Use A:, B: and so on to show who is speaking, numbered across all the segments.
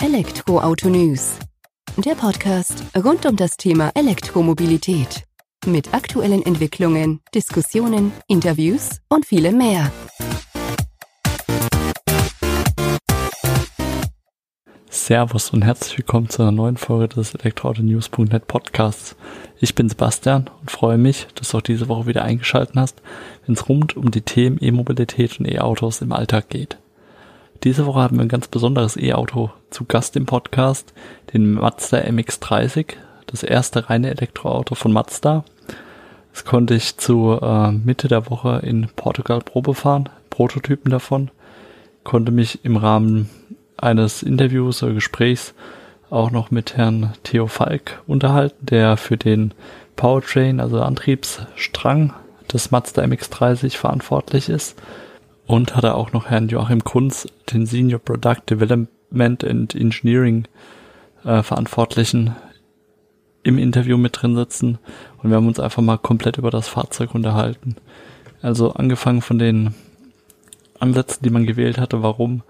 A: Elektroauto News. Der Podcast rund um das Thema Elektromobilität. Mit aktuellen Entwicklungen, Diskussionen, Interviews und vielem mehr.
B: Servus und herzlich willkommen zu einer neuen Folge des Elektroautonews.net Podcasts. Ich bin Sebastian und freue mich, dass du auch diese Woche wieder eingeschaltet hast, wenn es rund um die Themen E-Mobilität und E-Autos im Alltag geht. Diese Woche haben wir ein ganz besonderes E-Auto zu Gast im Podcast, den Mazda MX-30, das erste reine Elektroauto von Mazda. Das konnte ich zu äh, Mitte der Woche in Portugal Probe fahren, Prototypen davon, konnte mich im Rahmen eines Interviews oder Gesprächs auch noch mit Herrn Theo Falk unterhalten, der für den Powertrain, also Antriebsstrang des Mazda MX-30 verantwortlich ist und hat er auch noch Herrn Joachim Kunz, den Senior Product Development and Engineering äh, Verantwortlichen, im Interview mit drin sitzen. Und wir haben uns einfach mal komplett über das Fahrzeug unterhalten. Also angefangen von den Ansätzen, die man gewählt hatte, warum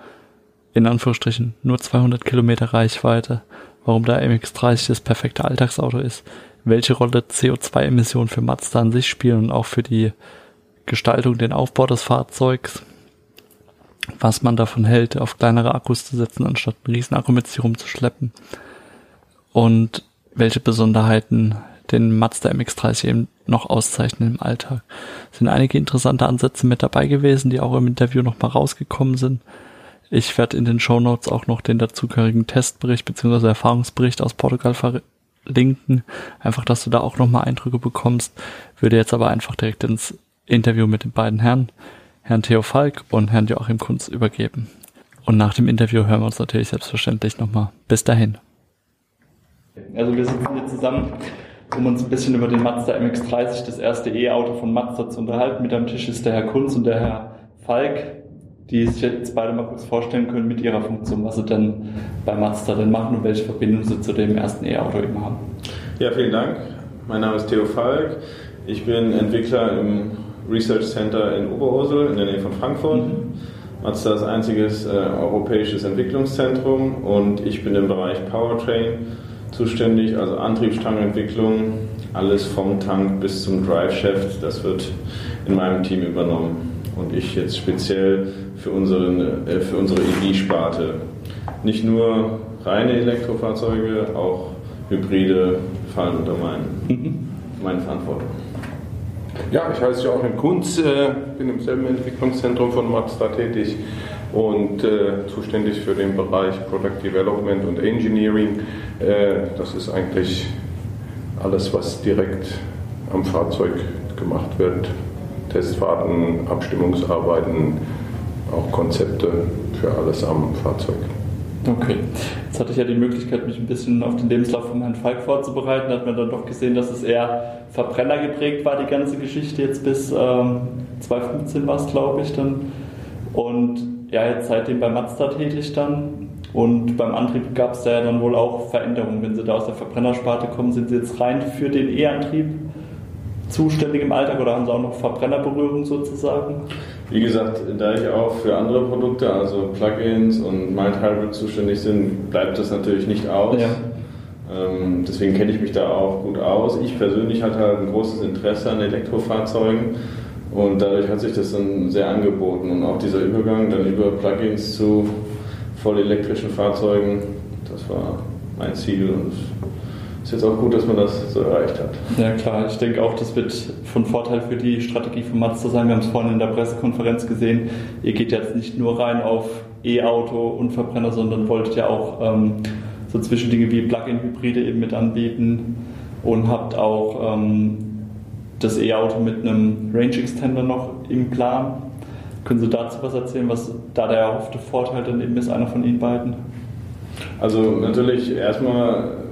B: in Anführungsstrichen nur 200 Kilometer Reichweite, warum der MX-30 das perfekte Alltagsauto ist, welche Rolle CO2-Emissionen für Mazda an sich spielen und auch für die Gestaltung, den Aufbau des Fahrzeugs, was man davon hält, auf kleinere Akkus zu setzen, anstatt einen riesen Akku mit sich rumzuschleppen und welche Besonderheiten den Mazda MX-30 eben noch auszeichnen im Alltag. Es sind einige interessante Ansätze mit dabei gewesen, die auch im Interview nochmal rausgekommen sind. Ich werde in den Show Notes auch noch den dazugehörigen Testbericht bzw. Erfahrungsbericht aus Portugal verlinken. Einfach, dass du da auch nochmal Eindrücke bekommst. Würde jetzt aber einfach direkt ins Interview mit den beiden Herren, Herrn Theo Falk und Herrn Joachim Kunz, übergeben. Und nach dem Interview hören wir uns natürlich selbstverständlich nochmal. Bis dahin. Also wir sitzen hier zusammen, um uns ein bisschen über den Mazda MX-30, das erste E-Auto von Mazda, zu unterhalten. Mit am Tisch ist der Herr Kunz und der Herr Falk, die sich jetzt beide mal kurz vorstellen können mit ihrer Funktion, was sie denn bei Mazda denn machen und welche Verbindung sie zu dem ersten E-Auto eben haben.
C: Ja, vielen Dank. Mein Name ist Theo Falk. Ich bin Entwickler im Research Center in Oberursel in der Nähe von Frankfurt. Mhm. Mazda ist einziges äh, europäisches Entwicklungszentrum und ich bin im Bereich Powertrain zuständig, also Antriebsstrangentwicklung, alles vom Tank bis zum Drive Shaft, das wird in meinem Team übernommen. Und ich jetzt speziell für, unseren, äh, für unsere EV-Sparte. Nicht nur reine Elektrofahrzeuge, auch Hybride fallen unter mein, mhm. meine Verantwortung.
D: Ja, ich heiße Joachim Kunz, äh, bin im selben Entwicklungszentrum von Mazda tätig und äh, zuständig für den Bereich Product Development und Engineering. Äh, das ist eigentlich alles, was direkt am Fahrzeug gemacht wird. Testfahrten, Abstimmungsarbeiten, auch Konzepte für alles am Fahrzeug.
B: Okay. Jetzt hatte ich ja die Möglichkeit, mich ein bisschen auf den Lebenslauf von Herrn Falk vorzubereiten. Da hat man dann doch gesehen, dass es eher Verbrenner geprägt war, die ganze Geschichte jetzt bis ähm, 2015 war es, glaube ich, dann. Und ja, jetzt seitdem bei Mazda tätig dann. Und beim Antrieb gab es da ja dann wohl auch Veränderungen. Wenn Sie da aus der Verbrennersparte kommen, sind Sie jetzt rein für den E-Antrieb zuständig im Alltag oder haben Sie auch noch Verbrennerberührung sozusagen?
C: Wie gesagt, da ich auch für andere Produkte, also Plugins und Mild Hybrid zuständig bin, bleibt das natürlich nicht aus. Ja. Ähm, deswegen kenne ich mich da auch gut aus. Ich persönlich hatte halt ein großes Interesse an Elektrofahrzeugen und dadurch hat sich das dann sehr angeboten. Und auch dieser Übergang dann über Plugins zu voll elektrischen Fahrzeugen, das war mein Ziel und ist jetzt auch gut, dass man das so erreicht hat.
B: Ja klar, ich denke auch, das wird von Vorteil für die Strategie von Mazda sein. Wir haben es vorhin in der Pressekonferenz gesehen. Ihr geht jetzt nicht nur rein auf E-Auto und Verbrenner, sondern wolltet ja auch ähm, so Zwischendinge wie Plug-in-Hybride eben mit anbieten und habt auch ähm, das E-Auto mit einem Range Extender noch im Plan. Können Sie dazu was erzählen, was da der erhoffte Vorteil dann eben ist, einer von Ihnen beiden?
C: Also natürlich erstmal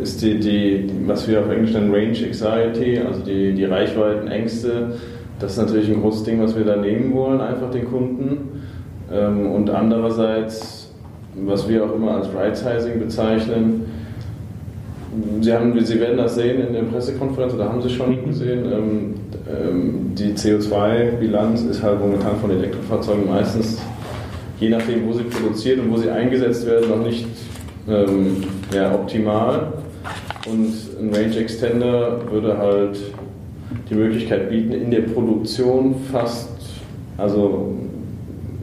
C: ist die, die, was wir auf Englisch nennen Range Anxiety, also die, die Reichweitenängste, das ist natürlich ein großes Ding, was wir da nehmen wollen, einfach den Kunden. Ähm, und andererseits, was wir auch immer als Right-Sizing bezeichnen, Sie, haben, Sie werden das sehen in der Pressekonferenz, oder haben Sie schon mhm. gesehen, ähm, ähm, die CO2-Bilanz ist halt momentan von Elektrofahrzeugen meistens je nachdem, wo sie produziert und wo sie eingesetzt werden, noch nicht ähm, ja, optimal. Und ein Range Extender würde halt die Möglichkeit bieten, in der Produktion fast, also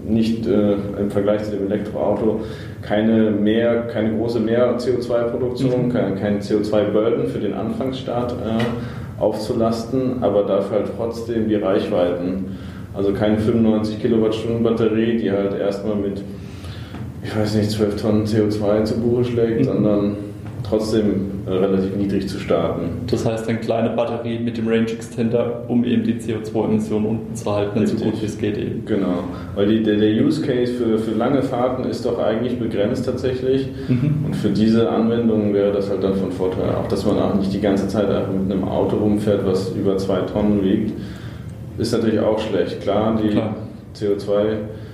C: nicht äh, im Vergleich zu dem Elektroauto, keine, mehr, keine große mehr CO2-Produktion, mhm. kein, kein CO2-Burden für den Anfangsstart äh, aufzulasten, aber dafür halt trotzdem die Reichweiten. Also keine 95 Kilowattstunden Batterie, die halt erstmal mit, ich weiß nicht, 12 Tonnen CO2 zu Buche schlägt, mhm. sondern trotzdem äh, relativ niedrig zu starten.
B: Das heißt, eine kleine Batterie mit dem Range Extender, um eben die CO2-Emissionen unten zu halten, so gut wie es geht eben.
C: Genau, weil die, der, der, Use Case für, für lange Fahrten ist doch eigentlich begrenzt tatsächlich. Mhm. Und für diese Anwendung wäre das halt dann von Vorteil. Auch, dass man auch nicht die ganze Zeit mit einem Auto rumfährt, was über zwei Tonnen wiegt, ist natürlich auch schlecht. Klar, die CO2-Emissionen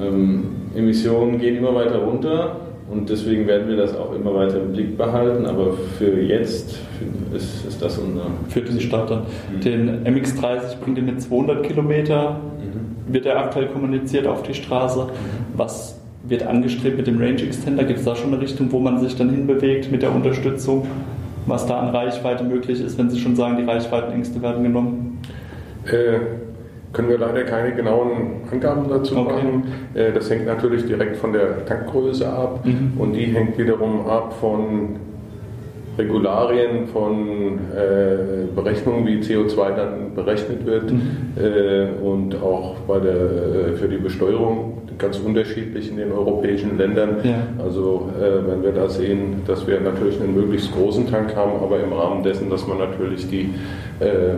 C: ähm, gehen immer weiter runter und deswegen werden wir das auch immer weiter im Blick behalten, aber für jetzt ist, ist das unser.
B: Für den Start dann. Mhm. Den MX30 bringt ihr mit 200 Kilometer, mhm. wird er aktuell kommuniziert auf die Straße. Mhm. Was wird angestrebt mit dem Range Extender? Gibt es da schon eine Richtung, wo man sich dann hinbewegt mit der Unterstützung? Was da an Reichweite möglich ist, wenn Sie schon sagen, die Reichweitenängste werden genommen?
D: Äh können wir leider keine genauen Angaben dazu okay. machen. Äh, das hängt natürlich direkt von der Tankgröße ab mhm. und die hängt wiederum ab von Regularien, von äh, Berechnungen, wie CO2 dann berechnet wird mhm. äh, und auch bei der, für die Besteuerung ganz unterschiedlich in den europäischen Ländern. Ja. Also äh, wenn wir da sehen, dass wir natürlich einen möglichst großen Tank haben, aber im Rahmen dessen, dass man natürlich die äh,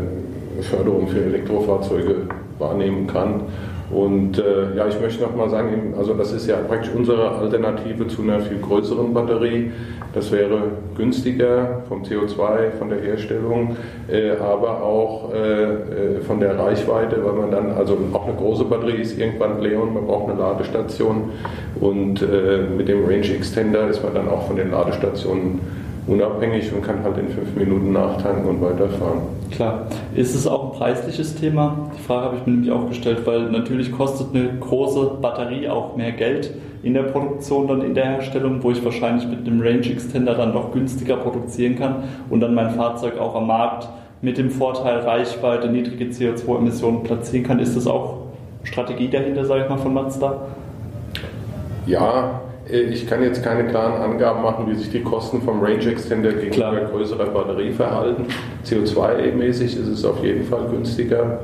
D: Förderung für Elektrofahrzeuge wahrnehmen kann. Und äh, ja, ich möchte noch mal sagen, also das ist ja praktisch unsere Alternative zu einer viel größeren Batterie. Das wäre günstiger vom CO2, von der Herstellung, äh, aber auch äh, äh, von der Reichweite, weil man dann, also auch eine große Batterie ist irgendwann leer und man braucht eine Ladestation. Und äh, mit dem Range Extender ist man dann auch von den Ladestationen unabhängig und kann halt in fünf Minuten nachtanken und weiterfahren.
B: Klar. Ist es auch ein preisliches Thema? Die Frage habe ich mir nämlich auch gestellt, weil natürlich kostet eine große Batterie auch mehr Geld in der Produktion, dann in der Herstellung, wo ich wahrscheinlich mit einem Range Extender dann doch günstiger produzieren kann und dann mein Fahrzeug auch am Markt mit dem Vorteil Reichweite, niedrige CO2-Emissionen platzieren kann. Ist das auch Strategie dahinter, sage ich mal, von Mazda?
D: Ja, ich kann jetzt keine klaren Angaben machen, wie sich die Kosten vom Range Extender gegenüber Klar. größerer Batterie verhalten. CO2-mäßig ist es auf jeden Fall günstiger.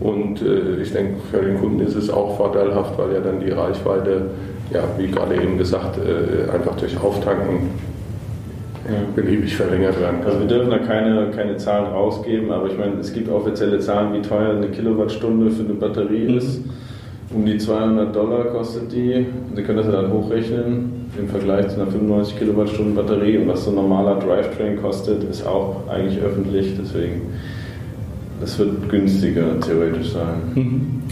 D: Und äh, ich denke, für den Kunden ist es auch vorteilhaft, weil ja dann die Reichweite, ja, wie gerade eben gesagt, äh, einfach durch Auftanken ja. beliebig verlängert werden
C: kann. Also wir dürfen da keine, keine Zahlen rausgeben, aber ich meine, es gibt offizielle Zahlen, wie teuer eine Kilowattstunde für eine Batterie mhm. ist. Um die 200 Dollar kostet die. Sie können das ja dann hochrechnen im Vergleich zu einer 95 Kilowattstunden Batterie. Und was so ein normaler Drivetrain kostet, ist auch eigentlich öffentlich. Deswegen, das wird günstiger theoretisch sein.
B: Mhm.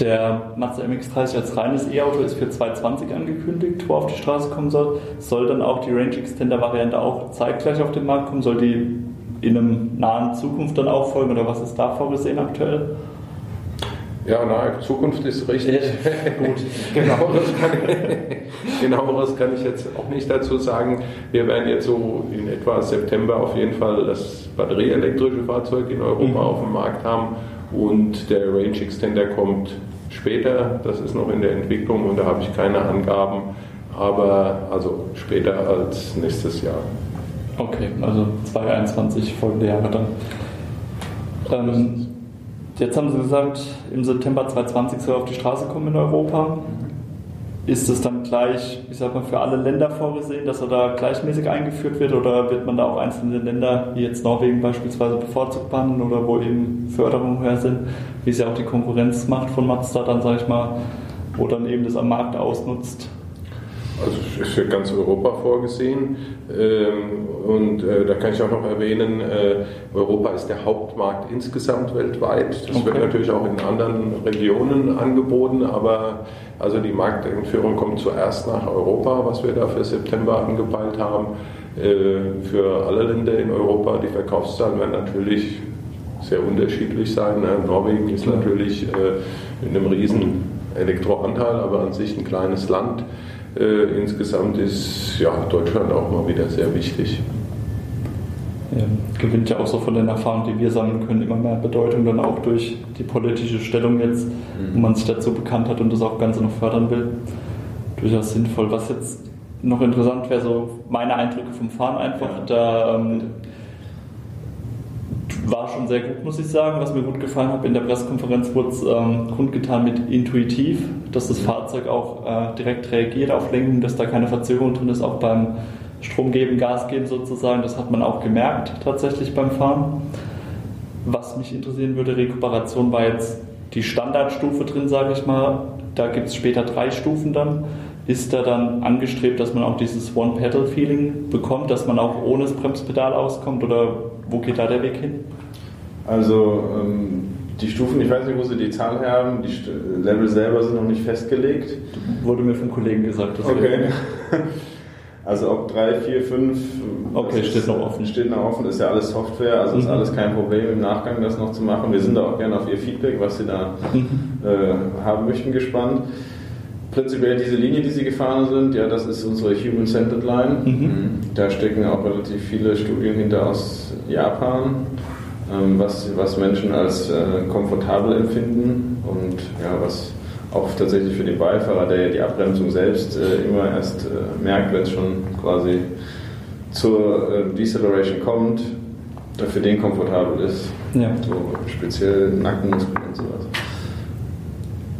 B: Der Mazda MX-30 als reines E-Auto ist für 2020 angekündigt, wo er auf die Straße kommen soll. Soll dann auch die Range Extender Variante auch zeitgleich auf den Markt kommen? Soll die in einem nahen Zukunft dann auch folgen oder was ist da vorgesehen aktuell?
D: Ja, nahe Zukunft ist richtig. Gut. genaueres, kann ich, genaueres kann ich jetzt auch nicht dazu sagen. Wir werden jetzt so in etwa September auf jeden Fall das batterieelektrische Fahrzeug in Europa mhm. auf dem Markt haben und der Range Extender kommt später. Das ist noch in der Entwicklung und da habe ich keine Angaben, aber also später als nächstes Jahr.
B: Okay, also 2021 folgende Jahre dann. Ähm, Jetzt haben Sie gesagt, im September 2020 soll er auf die Straße kommen in Europa. Ist es dann gleich, ich sag mal, für alle Länder vorgesehen, dass er da gleichmäßig eingeführt wird oder wird man da auch einzelne Länder, wie jetzt Norwegen beispielsweise, bevorzugt behandeln oder wo eben Förderungen höher sind, wie es ja auch die Konkurrenz macht von Mazda dann, sag ich mal, wo dann eben das am Markt ausnutzt?
D: Also ist für ganz Europa vorgesehen. Ähm, und äh, da kann ich auch noch erwähnen, äh, Europa ist der Hauptmarkt insgesamt weltweit. Das okay. wird natürlich auch in anderen Regionen angeboten, aber also die Markteinführung kommt zuerst nach Europa, was wir da für September angepeilt haben. Äh, für alle Länder in Europa, die Verkaufszahlen werden natürlich sehr unterschiedlich sein. Ne? Norwegen ist natürlich in einem riesen Elektroanteil, aber an sich ein kleines Land. Äh, insgesamt ist ja, Deutschland auch mal wieder sehr wichtig.
B: Ja, gewinnt ja auch so von den Erfahrungen, die wir sammeln können, immer mehr Bedeutung dann auch durch die politische Stellung jetzt, mhm. wo man sich dazu bekannt hat und das auch Ganze noch fördern will. Durchaus sinnvoll. Was jetzt noch interessant wäre, so meine Eindrücke vom Fahren einfach. Ja. Da ähm, war schon sehr gut, muss ich sagen. Was mir gut gefallen hat, in der Pressekonferenz wurde es ähm, kundgetan mit intuitiv, dass das Fahrzeug auch äh, direkt reagiert auf Lenkung, dass da keine Verzögerung drin ist, auch beim Strom geben, Gas geben sozusagen. Das hat man auch gemerkt tatsächlich beim Fahren. Was mich interessieren würde, Rekuperation war jetzt die Standardstufe drin, sage ich mal. Da gibt es später drei Stufen dann. Ist da dann angestrebt, dass man auch dieses One-Pedal-Feeling bekommt, dass man auch ohne das Bremspedal auskommt oder wo geht da der Weg hin?
C: Also ähm, die Stufen, ich weiß nicht, wo Sie die Zahl haben, die Level selber sind noch nicht festgelegt.
B: Wurde mir vom Kollegen gesagt.
C: Okay. Also ob 3, 4, 5.
B: Okay, steht noch offen.
C: Steht noch offen, ist ja alles Software, also mhm. ist alles kein Problem im Nachgang das noch zu machen. Wir sind da auch gerne auf Ihr Feedback, was Sie da mhm. äh, haben möchten, gespannt. Prinzipiell diese Linie, die Sie gefahren sind, ja, das ist unsere Human-Centered Line. Mhm. mhm. Da stecken auch relativ viele Studien hinter aus Japan, ähm, was, was Menschen als äh, komfortabel empfinden und ja, was auch tatsächlich für den Beifahrer, der ja die Abbremsung selbst äh, immer erst äh, merkt, wenn es schon quasi zur Deceleration kommt, für den komfortabel ist. Ja. So speziell Nackenmuskeln und sowas.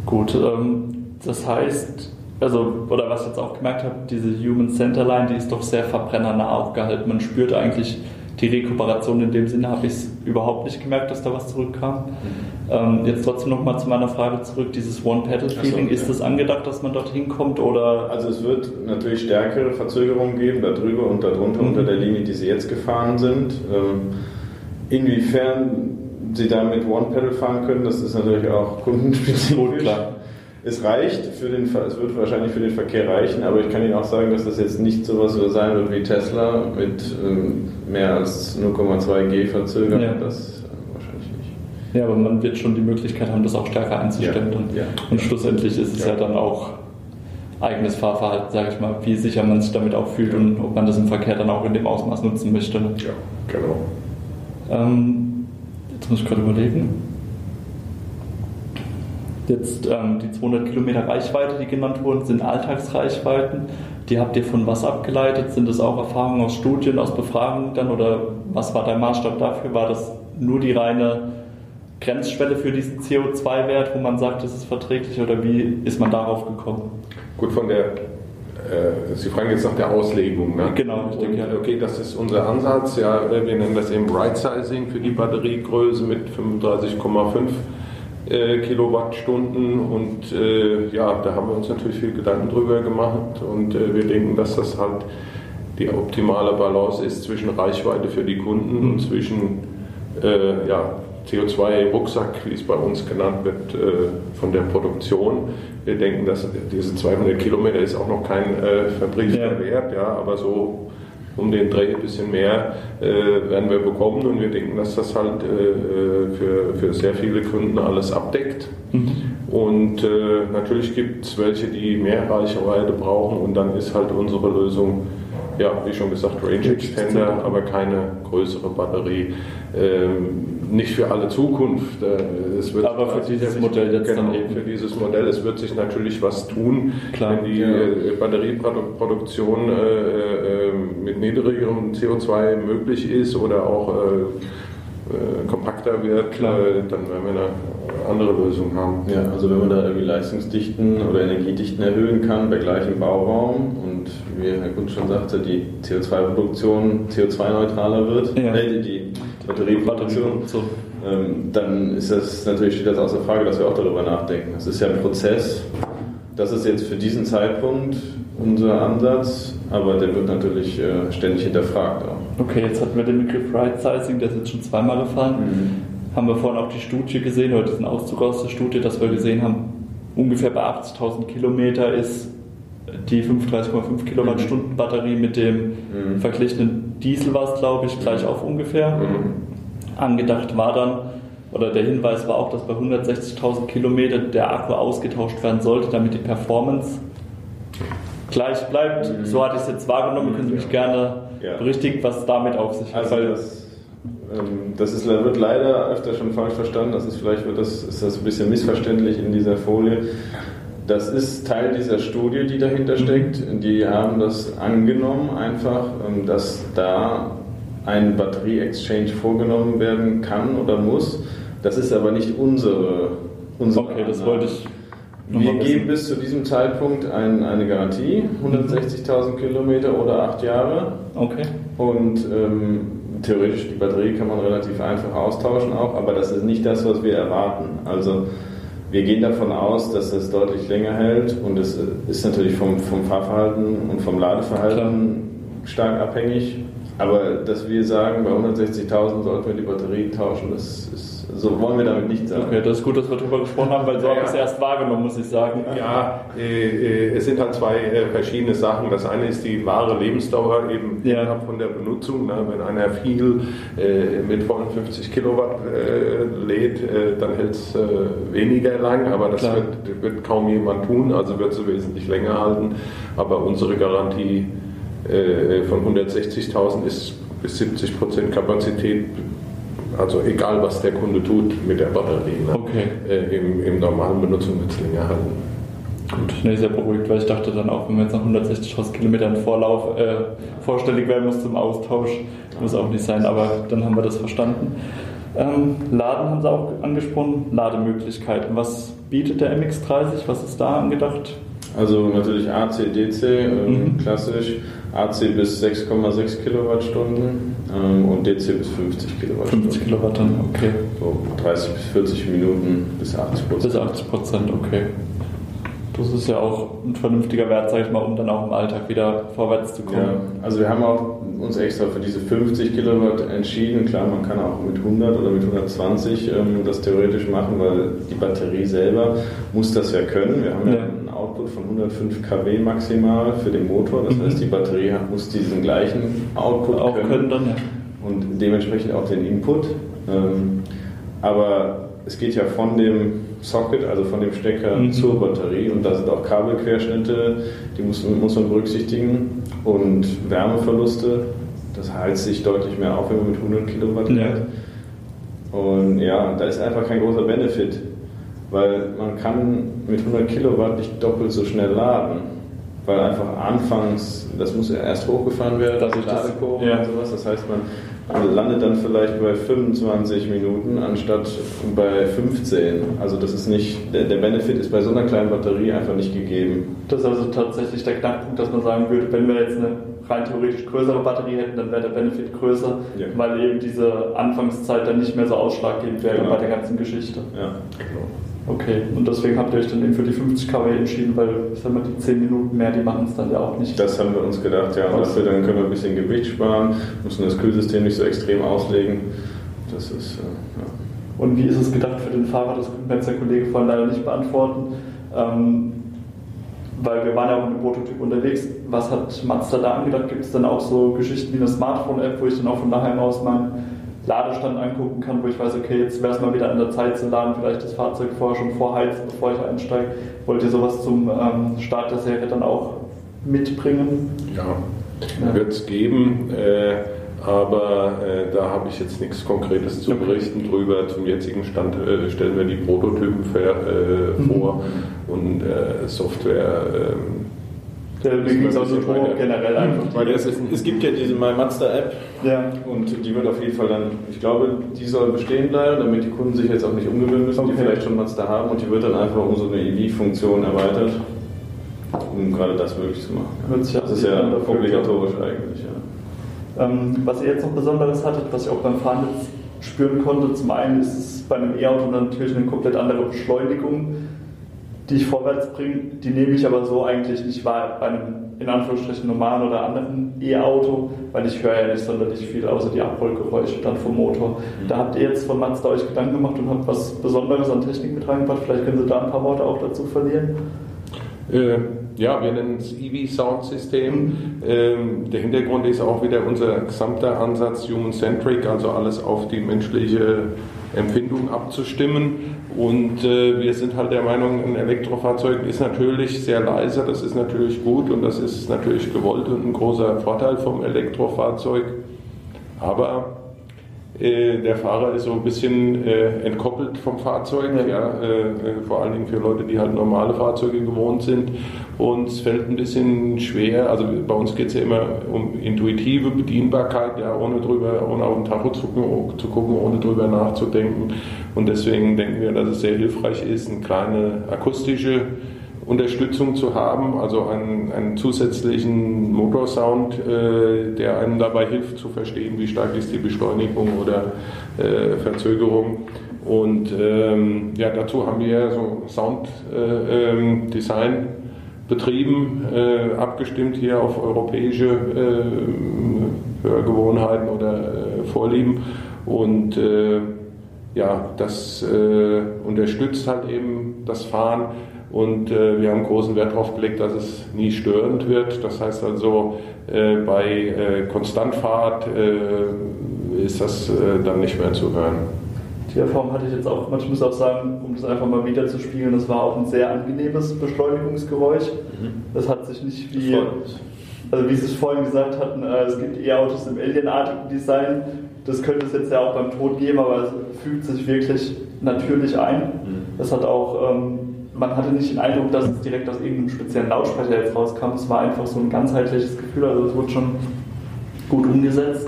B: Gut, ähm, das heißt, also, oder was ich jetzt auch gemerkt habe, diese Human Center Line, die ist doch sehr verbrennernah aufgehalten. Man spürt eigentlich die Rekuperation in dem Sinne, habe ich es überhaupt nicht gemerkt, dass da was zurückkam. Mhm. Ähm, jetzt trotzdem nochmal zu meiner Frage zurück, dieses One-Pedal-Feeling, so, ist es ja. angedacht, dass man dorthin kommt oder?
C: Also es wird natürlich stärkere Verzögerungen geben, da drüber und darunter mhm. unter der Linie, die Sie jetzt gefahren sind. Ähm, inwiefern Sie damit One-Pedal fahren können, das ist natürlich auch kundenspezifisch. Klar. Es reicht für den, es wird wahrscheinlich für den Verkehr reichen, aber ich kann Ihnen auch sagen, dass das jetzt nicht so was sein wird wie Tesla mit ähm, mehr als 0,2 G verzögert. Ja. Das äh, wahrscheinlich nicht.
B: Ja, aber man wird schon die Möglichkeit haben, das auch stärker einzustellen. Ja. Und, ja. und schlussendlich ist es ja. dann auch eigenes Fahrverhalten, sage ich mal, wie sicher man sich damit auch fühlt und ob man das im Verkehr dann auch in dem Ausmaß nutzen möchte.
C: Ja, genau.
B: Ähm, jetzt muss ich gerade überlegen. Jetzt ähm, die 200 Kilometer Reichweite, die genannt wurden, sind Alltagsreichweiten. Die habt ihr von was abgeleitet? Sind das auch Erfahrungen aus Studien, aus Befragungen dann? Oder was war der Maßstab dafür? War das nur die reine Grenzschwelle für diesen CO2-Wert, wo man sagt, das ist verträglich? Oder wie ist man darauf gekommen?
D: Gut, von der äh, Sie fragen jetzt nach der Auslegung. Ne?
B: Genau,
D: ich denke, ja. Okay, das ist unser Ansatz. Ja, wir nennen das eben Right Sizing für die Batteriegröße mit 35,5 äh, Kilowattstunden und äh, ja, da haben wir uns natürlich viel Gedanken drüber gemacht und äh, wir denken, dass das halt die optimale Balance ist zwischen Reichweite für die Kunden und zwischen äh, ja, CO2 im Rucksack, wie es bei uns genannt wird, äh, von der Produktion. Wir denken, dass diese 200 Kilometer ist auch noch kein verbriefter ja. Wert, ja, aber so um den Dreh ein bisschen mehr äh, werden wir bekommen und wir denken, dass das halt äh, äh, für, für sehr viele Kunden alles abdeckt. Mhm. Und äh, natürlich gibt es welche, die mehr Reichweite brauchen und dann ist halt unsere Lösung, ja, wie schon gesagt, Range Extender, aber keine größere Batterie. Ähm, nicht für alle Zukunft.
B: Äh, es wird aber für dieses Modell jetzt
D: genau, dann eben. Für dieses Modell, es wird sich natürlich was tun, Klar, wenn die ja. Äh, Batterieproduktion äh, mit niedrigerem CO2 möglich ist oder auch kompakter wird, Klar. dann werden wir eine andere Lösung haben.
C: Ja, also wenn man da irgendwie Leistungsdichten oder Energiedichten erhöhen kann bei gleichem Bauraum und wie Herr Kunz schon sagte, die CO2-Produktion CO2-neutraler wird, ja. äh, die Batterieproduktion, ähm, dann ist das natürlich steht das außer Frage, dass wir auch darüber nachdenken. Das ist ja ein Prozess. Das ist jetzt für diesen Zeitpunkt unser Ansatz, aber der wird natürlich äh, ständig hinterfragt auch.
B: Okay, jetzt hatten wir den Begriff Right Sizing, der ist jetzt schon zweimal gefallen. Mhm. Haben wir vorhin auch die Studie gesehen, oder diesen Auszug aus der Studie, dass wir gesehen haben, ungefähr bei 80.000 Kilometer ist die 35,5 Kilowattstunden Batterie mit dem mhm. verglichenen Diesel war es, glaube ich, gleich auf ungefähr. Mhm. Angedacht war dann, oder der Hinweis war auch, dass bei 160.000 Kilometern der Akku ausgetauscht werden sollte, damit die Performance gleich bleibt. Mhm. So hatte ich es jetzt wahrgenommen. Können Sie mich gerne ja. berichtigen, was damit auf sich
C: hat? Also das, ähm, das ist, wird leider öfter schon falsch verstanden. Das ist vielleicht wird das, ist das ein bisschen missverständlich in dieser Folie. Das ist Teil dieser Studie, die dahinter steckt. Die haben das angenommen, einfach, ähm, dass da ein Batterie-Exchange vorgenommen werden kann oder muss. Das ist aber nicht unsere. unsere
B: okay, das wollte ich.
C: Wir geben bis zu diesem Zeitpunkt ein, eine Garantie, 160.000 Kilometer oder acht Jahre.
B: Okay.
C: Und ähm, theoretisch die Batterie kann man relativ einfach austauschen auch, aber das ist nicht das, was wir erwarten. Also wir gehen davon aus, dass das deutlich länger hält und es ist natürlich vom, vom Fahrverhalten und vom Ladeverhalten stark abhängig. Aber dass wir sagen, bei 160.000 sollten wir die Batterie tauschen, das ist so wollen wir damit nicht sagen.
B: Okay, das ist gut, dass wir darüber gesprochen haben, weil so ja, habe ich es erst wahrgenommen, muss ich sagen.
D: Ja, äh, äh, es sind halt zwei äh, verschiedene Sachen. Das eine ist die wahre Lebensdauer eben ja. von der Benutzung. Ne? Wenn einer viel äh, mit 50 Kilowatt äh, lädt, äh, dann hält es weniger lang, aber das wird, wird, kaum jemand tun, also wird es wesentlich länger halten. Aber unsere Garantie von 160.000 ist bis 70 Prozent Kapazität also egal, was der Kunde tut mit der Batterie. Ne?
B: Okay.
D: Äh, im, Im normalen Benutzung wird es länger halten.
B: Gut, nee, sehr beruhigt, weil ich dachte dann auch, wenn man jetzt nach 160.000 Kilometern Vorlauf äh, vorstellig werden muss zum Austausch, muss auch nicht sein, aber dann haben wir das verstanden. Ähm, Laden haben Sie auch angesprochen, Lademöglichkeiten. Was bietet der MX30? Was ist da angedacht?
C: Also natürlich AC, DC, ähm, mhm. klassisch. AC bis 6,6 Kilowattstunden ähm, und DC bis 50 Kilowattstunden.
B: 50 Kilowatt dann, okay.
C: So 30 bis 40 Minuten bis 80 Prozent.
B: Bis 80 Prozent, okay. Das ist ja auch ein vernünftiger Wert, sag ich mal, um dann auch im Alltag wieder vorwärts zu kommen. Ja,
C: also wir haben auch uns extra für diese 50 Kilowatt entschieden. Klar, man kann auch mit 100 oder mit 120 ähm, das theoretisch machen, weil die Batterie selber muss das ja können. Wir haben ja, ja Output von 105 kW maximal für den Motor. Das mhm. heißt, die Batterie muss diesen gleichen Output
B: auch können. können dann, ja.
C: Und dementsprechend auch den Input. Ähm, aber es geht ja von dem Socket, also von dem Stecker mhm. zur Batterie und da sind auch Kabelquerschnitte, die muss, muss man berücksichtigen und Wärmeverluste. Das heizt sich deutlich mehr auf, wenn man mit 100 Kilowatt
B: ja.
C: Und ja, da ist einfach kein großer Benefit, weil man kann mit 100 Kilowatt nicht doppelt so schnell laden, weil einfach anfangs, das muss ja erst hochgefahren werden,
B: das ist Ladekurven
C: ja. und sowas. Das heißt, man landet dann vielleicht bei 25 Minuten anstatt bei 15. Also das ist nicht, der, der Benefit ist bei so einer kleinen Batterie einfach nicht gegeben.
B: Das ist also tatsächlich der Knackpunkt, dass man sagen würde, wenn wir jetzt eine rein theoretisch größere Batterie hätten, dann wäre der Benefit größer, ja. weil eben diese Anfangszeit dann nicht mehr so ausschlaggebend wäre genau. bei der ganzen Geschichte.
C: Ja, genau.
B: Okay, und deswegen habt ihr euch dann eben für die 50 kW entschieden, weil ich sag mal, die 10 Minuten mehr, die machen es dann ja auch nicht.
C: Das haben wir uns gedacht, ja. Dafür dann können wir ein bisschen Gewicht sparen, müssen das Kühlsystem nicht so extrem auslegen. Das ist, äh, ja.
B: Und wie ist es gedacht für den Fahrer? Das konnte mir jetzt der Kollege vorhin leider nicht beantworten. Ähm, weil wir waren ja auch mit dem Prototyp unterwegs. Was hat Mazda da angedacht? Gibt es dann auch so Geschichten wie eine Smartphone-App, wo ich dann auch von daheim aus mein Ladestand angucken kann, wo ich weiß, okay, jetzt wäre es mal wieder an der Zeit zu laden, vielleicht das Fahrzeug vorher schon vorheizen, bevor ich einsteige. Wollt ihr sowas zum ähm, Start der Serie dann auch mitbringen?
D: Ja, ja. wird es geben. Äh, aber äh, da habe ich jetzt nichts Konkretes zu berichten drüber. Zum jetzigen Stand äh, stellen wir die Prototypen für, äh, mhm. vor und äh, Software ähm,
B: der aus generell einfach.
C: Weil es, es, gibt ja diese My Mazda App
B: ja.
C: und die wird auf jeden Fall dann, ich glaube, die soll bestehen bleiben, damit die Kunden sich jetzt auch nicht umgewöhnen müssen, okay. die vielleicht schon Mazda haben und die wird dann einfach um so eine EV-Funktion erweitert, um gerade das möglich zu machen.
B: Das ist ja obligatorisch eigentlich. Ja. Ähm, was ihr jetzt noch Besonderes hattet, was ich auch beim Fahren jetzt spüren konnte, zum einen ist es bei einem E-Auto natürlich eine komplett andere Beschleunigung die ich vorwärts bringe, die nehme ich aber so eigentlich nicht wahr bei einem in Anführungsstrichen normalen oder anderen E-Auto, weil ich höre ja nicht sonderlich viel außer die Abrollgeräusche dann vom Motor. Mhm. Da habt ihr jetzt von Mazda euch Gedanken gemacht und habt was Besonderes an Technik mit reingebracht. Vielleicht können Sie da ein paar Worte auch dazu verlieren.
D: Äh, ja, wir nennen es EV Sound System. Mhm. Ähm, der Hintergrund ist auch wieder unser gesamter Ansatz Human-Centric, also alles auf die menschliche Empfindung abzustimmen. Und äh, wir sind halt der Meinung, ein Elektrofahrzeug ist natürlich sehr leise, das ist natürlich gut und das ist natürlich gewollt und ein großer Vorteil vom Elektrofahrzeug. Aber äh, der Fahrer ist so ein bisschen äh, entkoppelt vom Fahrzeug, ja. ja äh, äh, vor allen Dingen für Leute, die halt normale Fahrzeuge gewohnt sind. Und es fällt ein bisschen schwer, also bei uns geht es ja immer um intuitive Bedienbarkeit, ja, ohne drüber, ohne auf den Tacho zu, zu gucken, ohne drüber nachzudenken. Und deswegen denken wir, dass es sehr hilfreich ist, eine kleine akustische Unterstützung zu haben, also einen, einen zusätzlichen Motorsound, äh, der einem dabei hilft zu verstehen, wie stark ist die Beschleunigung oder äh, Verzögerung. Und ähm, ja, dazu haben wir so Sounddesign äh, ähm, betrieben, äh, abgestimmt hier auf europäische äh, Hörgewohnheiten oder äh, Vorlieben. Und ja, das unterstützt halt eben das Fahren und äh, wir haben großen Wert darauf gelegt, dass es nie störend wird. Das heißt also, äh, bei äh, Konstantfahrt äh, ist das äh, dann nicht mehr zu hören.
B: Die Erfahrung hatte ich jetzt auch, man muss auch sagen, um das einfach mal wieder zu spielen, das war auch ein sehr angenehmes Beschleunigungsgeräusch. Mhm. Das hat sich nicht wie, also wie Sie es vorhin gesagt hatten, äh, es gibt E-Autos im alienartigen Design. Das könnte es jetzt ja auch beim Tod geben, aber es fühlt sich wirklich natürlich ein. Mhm. Das hat auch ähm, man hatte nicht den Eindruck, dass es direkt aus irgendeinem speziellen Lautsprecher jetzt rauskam. Es war einfach so ein ganzheitliches Gefühl, also es wurde schon gut umgesetzt.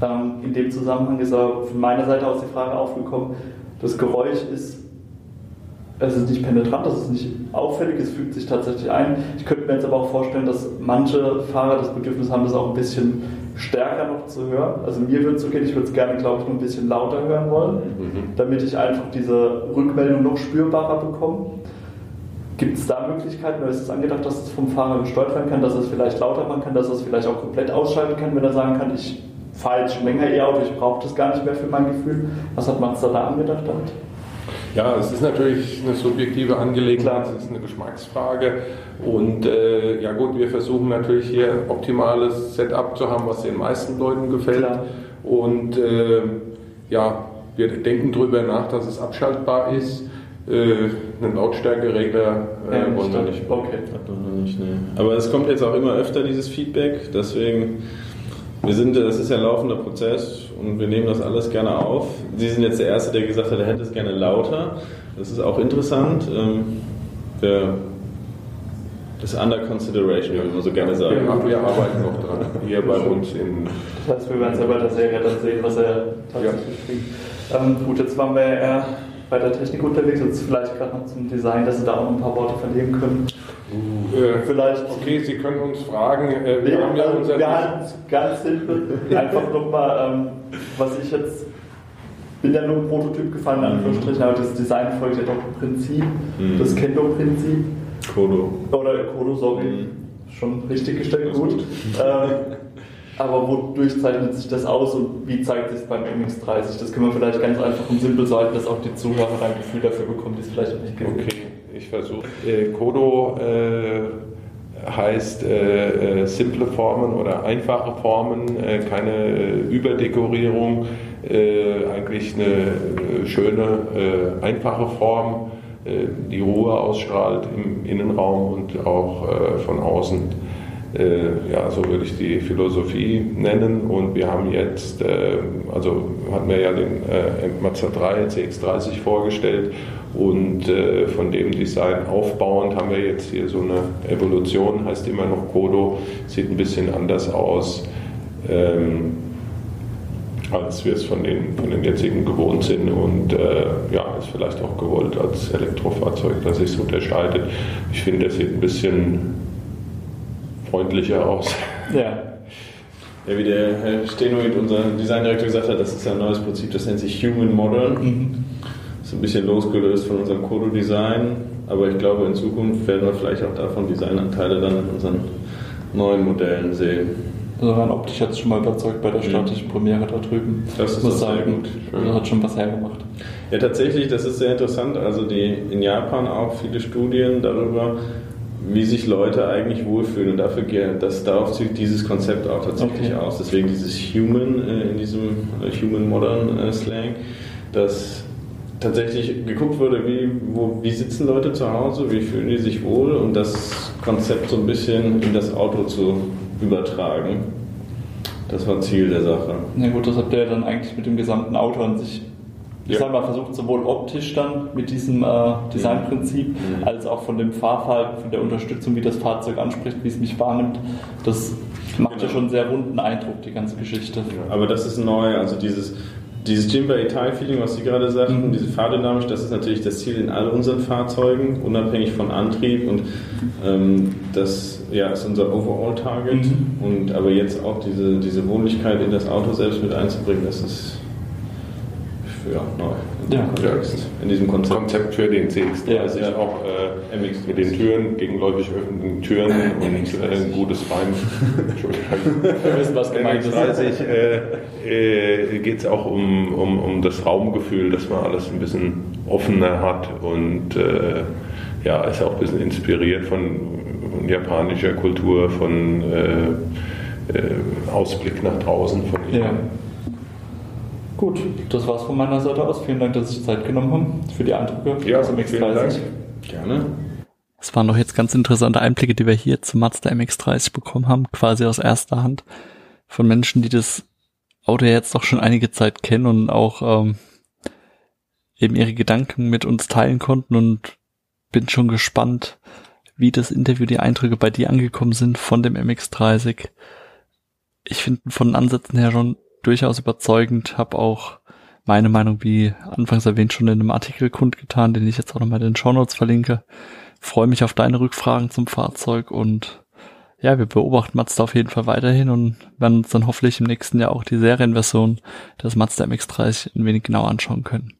B: Ähm, in dem Zusammenhang ist auch von meiner Seite aus die Frage aufgekommen, das Geräusch ist, es ist nicht penetrant, es ist nicht auffällig, es fügt sich tatsächlich ein. Ich könnte mir jetzt aber auch vorstellen, dass manche Fahrer das Bedürfnis haben, das auch ein bisschen stärker noch zu hören. Also mir würde es so gehen, ich würde es gerne, glaube ich, noch ein bisschen lauter hören wollen, mhm. damit ich einfach diese Rückmeldung noch spürbarer bekomme. Gibt es da Möglichkeiten oder ist es angedacht, dass es vom Fahrer gesteuert werden kann, dass es vielleicht lauter machen kann, dass es vielleicht auch komplett ausschalten kann, wenn er sagen kann, ich fahre jetzt schon länger E-Auto, ich brauche das gar nicht mehr für mein Gefühl. Was hat Mazda da angedacht damit?
D: Ja, es ist natürlich eine subjektive Angelegenheit, es ist eine Geschmacksfrage. Und äh, ja gut, wir versuchen natürlich hier optimales Setup zu haben, was den meisten Leuten gefällt. Klar. Und äh, ja, wir denken darüber nach, dass es abschaltbar ist. Äh, einen Lautstärkeregler äh, ja, wollen wir nicht. Okay.
C: Nicht, nee. Aber es kommt jetzt auch immer öfter dieses Feedback, deswegen wir sind, das ist ja ein laufender Prozess und wir nehmen das alles gerne auf. Sie sind jetzt der Erste, der gesagt hat, er hätte es gerne lauter. Das ist auch interessant. Ähm, wir, das ist under consideration, wie man so gerne sagt.
D: Ja, wir arbeiten noch dran, hier bei uns in.
B: Das heißt, wir werden es ja bei der Serie dann sehen, was er tatsächlich ja. bringt. Ähm, gut, jetzt waren wir eher bei der Technik unterwegs, jetzt vielleicht gerade noch zum Design, dass Sie da auch ein paar Worte verlieren können.
D: Uh, äh, vielleicht. Okay, Sie können uns fragen.
B: Äh, wir nee, haben ja also, unser. Halten ganz simpel. Einfach nochmal, ähm, was ich jetzt. bin ja nur ein Prototyp gefallen, in Anführungsstrichen, aber das Design folgt ja doch im Prinzip, mhm. das Kendo-Prinzip.
C: Kodo.
B: Oder Kodo, sorry. Mhm. Schon richtig gestellt, gut. gut. Ähm, aber wodurch zeichnet sich das aus und wie zeigt sich es beim MX30? Das können wir vielleicht ganz einfach und simpel sagen, dass auch die Zuhörer ein Gefühl dafür bekommen, die es vielleicht nicht
D: kennen. Okay, ich versuche. Äh, Kodo äh, heißt äh, äh simple Formen oder einfache Formen, äh, keine äh, Überdekorierung, eigentlich eine schöne, einfache Form, die Ruhe ausstrahlt im Innenraum und auch von außen ja, so würde ich die Philosophie nennen. Und wir haben jetzt, äh, also hatten wir ja den äh, Mazda 3 CX30 vorgestellt und äh, von dem Design aufbauend haben wir jetzt hier so eine Evolution, heißt immer noch Kodo, sieht ein bisschen anders aus. Ähm, als wir es von den, von den jetzigen gewohnt sind und äh, ja, ist vielleicht auch gewollt als Elektrofahrzeug, dass sich es unterscheidet. Ich finde, es sieht ein bisschen freundlicher aus.
C: Ja. Ja, wie der Herr Stenoid, unser Designdirektor, gesagt hat, das ist ein neues Prinzip, das nennt sich Human Model. Mhm. Das ist ein bisschen losgelöst von unserem Kodo-Design, aber ich glaube, in Zukunft werden wir vielleicht auch davon Designanteile dann in unseren neuen Modellen sehen.
B: Also waren optisch jetzt schon mal überzeugt bei der mhm. statischen Premiere da drüben.
C: Das ist muss sagen,
B: gut. Also hat schon was hergemacht.
C: Ja, tatsächlich, das ist sehr interessant. Also die in Japan auch viele Studien darüber, wie sich Leute eigentlich wohlfühlen. Und dafür, das, darauf zieht dieses Konzept auch tatsächlich okay. aus. Deswegen dieses Human äh, in diesem äh, Human Modern äh, Slang. dass tatsächlich geguckt wurde, wie, wo, wie sitzen Leute zu Hause, wie fühlen die sich wohl und das Konzept so ein bisschen in das Auto zu übertragen. Das war Ziel der Sache.
B: Na gut, das habt ihr dann eigentlich mit dem gesamten Auto an sich ich ja. sag mal, versucht sowohl optisch dann mit diesem äh, Designprinzip, mhm. als auch von dem Fahrverhalten, von der Unterstützung, wie das Fahrzeug anspricht, wie es mich wahrnimmt. Das macht genau. ja schon einen sehr runden Eindruck, die ganze Geschichte.
C: Ja, aber das ist neu, also dieses, dieses Jimba Ital-Feeling, was Sie gerade sagten, mhm. diese Fahrdynamik, das ist natürlich das Ziel in all unseren Fahrzeugen, unabhängig von Antrieb und ähm, das ja, ist unser Overall-Target. Mhm. Und aber jetzt auch diese, diese Wohnlichkeit in das Auto selbst mit einzubringen, das ist ja, neu.
D: Ja, Kontext, in diesem Konzept. Konzept für den CX30
C: ja, ja. auch äh,
D: mit den Türen, gegenläufig öffnenden Türen und äh, ein gutes Bein. Entschuldigung. Wir wissen, was gemeint ist. Äh, äh, geht es auch um, um, um das Raumgefühl, dass man alles ein bisschen offener hat und äh, ja, ist auch ein bisschen inspiriert von, von japanischer Kultur, von äh, äh, Ausblick nach draußen von
B: ja. Gut, das war's von meiner Seite aus. Vielen Dank, dass Sie Zeit genommen haben für die Eindrücke
C: ja, zum X30. Gerne.
B: Es waren doch jetzt ganz interessante Einblicke, die wir hier zum Mazda MX30 bekommen haben, quasi aus erster Hand von Menschen, die das Auto jetzt doch schon einige Zeit kennen und auch ähm, eben ihre Gedanken mit uns teilen konnten und bin schon gespannt, wie das Interview, die Eindrücke bei dir angekommen sind von dem MX30. Ich finde von den Ansätzen her schon durchaus überzeugend, habe auch meine Meinung, wie anfangs erwähnt, schon in einem Artikel kundgetan, den ich jetzt auch nochmal in den Shownotes verlinke. Freue mich auf deine Rückfragen zum Fahrzeug und ja, wir beobachten Mazda auf jeden Fall weiterhin und werden uns dann hoffentlich im nächsten Jahr auch die Serienversion des Mazda MX-30 ein wenig genauer anschauen können.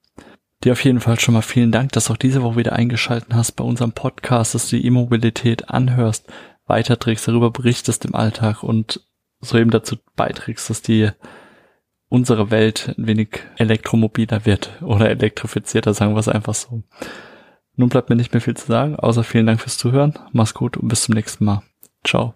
B: Dir auf jeden Fall schon mal vielen Dank, dass du auch diese Woche wieder eingeschalten hast bei unserem Podcast, dass du die E-Mobilität anhörst, weiterträgst, darüber berichtest im Alltag und so eben dazu beiträgst, dass die unsere Welt ein wenig elektromobiler wird oder elektrifizierter, sagen wir es einfach so. Nun bleibt mir nicht mehr viel zu sagen, außer vielen Dank fürs Zuhören. Mach's gut und bis zum nächsten Mal. Ciao.